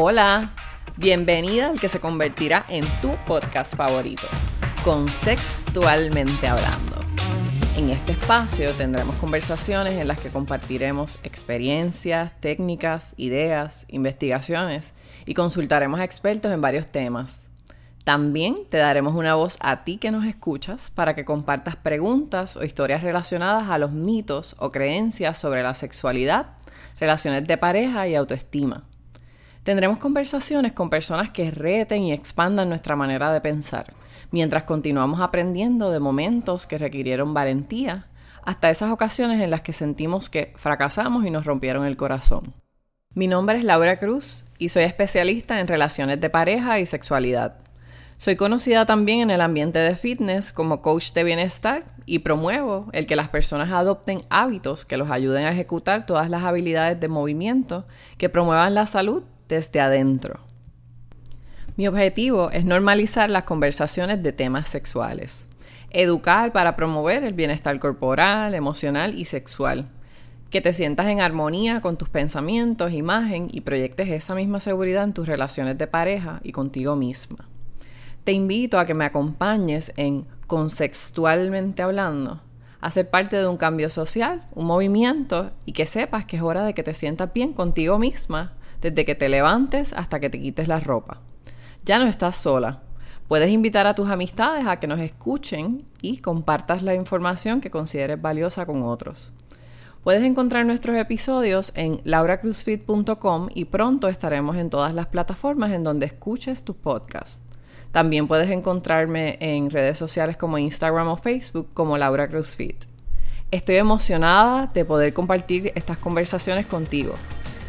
Hola, bienvenida al que se convertirá en tu podcast favorito, Sexualmente Hablando. En este espacio tendremos conversaciones en las que compartiremos experiencias, técnicas, ideas, investigaciones y consultaremos a expertos en varios temas. También te daremos una voz a ti que nos escuchas para que compartas preguntas o historias relacionadas a los mitos o creencias sobre la sexualidad, relaciones de pareja y autoestima. Tendremos conversaciones con personas que reten y expandan nuestra manera de pensar, mientras continuamos aprendiendo de momentos que requirieron valentía, hasta esas ocasiones en las que sentimos que fracasamos y nos rompieron el corazón. Mi nombre es Laura Cruz y soy especialista en relaciones de pareja y sexualidad. Soy conocida también en el ambiente de fitness como coach de bienestar y promuevo el que las personas adopten hábitos que los ayuden a ejecutar todas las habilidades de movimiento que promuevan la salud desde adentro. Mi objetivo es normalizar las conversaciones de temas sexuales, educar para promover el bienestar corporal, emocional y sexual, que te sientas en armonía con tus pensamientos, imagen y proyectes esa misma seguridad en tus relaciones de pareja y contigo misma. Te invito a que me acompañes en Consexualmente Hablando, a ser parte de un cambio social, un movimiento y que sepas que es hora de que te sientas bien contigo misma desde que te levantes hasta que te quites la ropa. Ya no estás sola. Puedes invitar a tus amistades a que nos escuchen y compartas la información que consideres valiosa con otros. Puedes encontrar nuestros episodios en lauracruzfit.com y pronto estaremos en todas las plataformas en donde escuches tus podcasts. También puedes encontrarme en redes sociales como Instagram o Facebook como Laura Cruzfit. Estoy emocionada de poder compartir estas conversaciones contigo.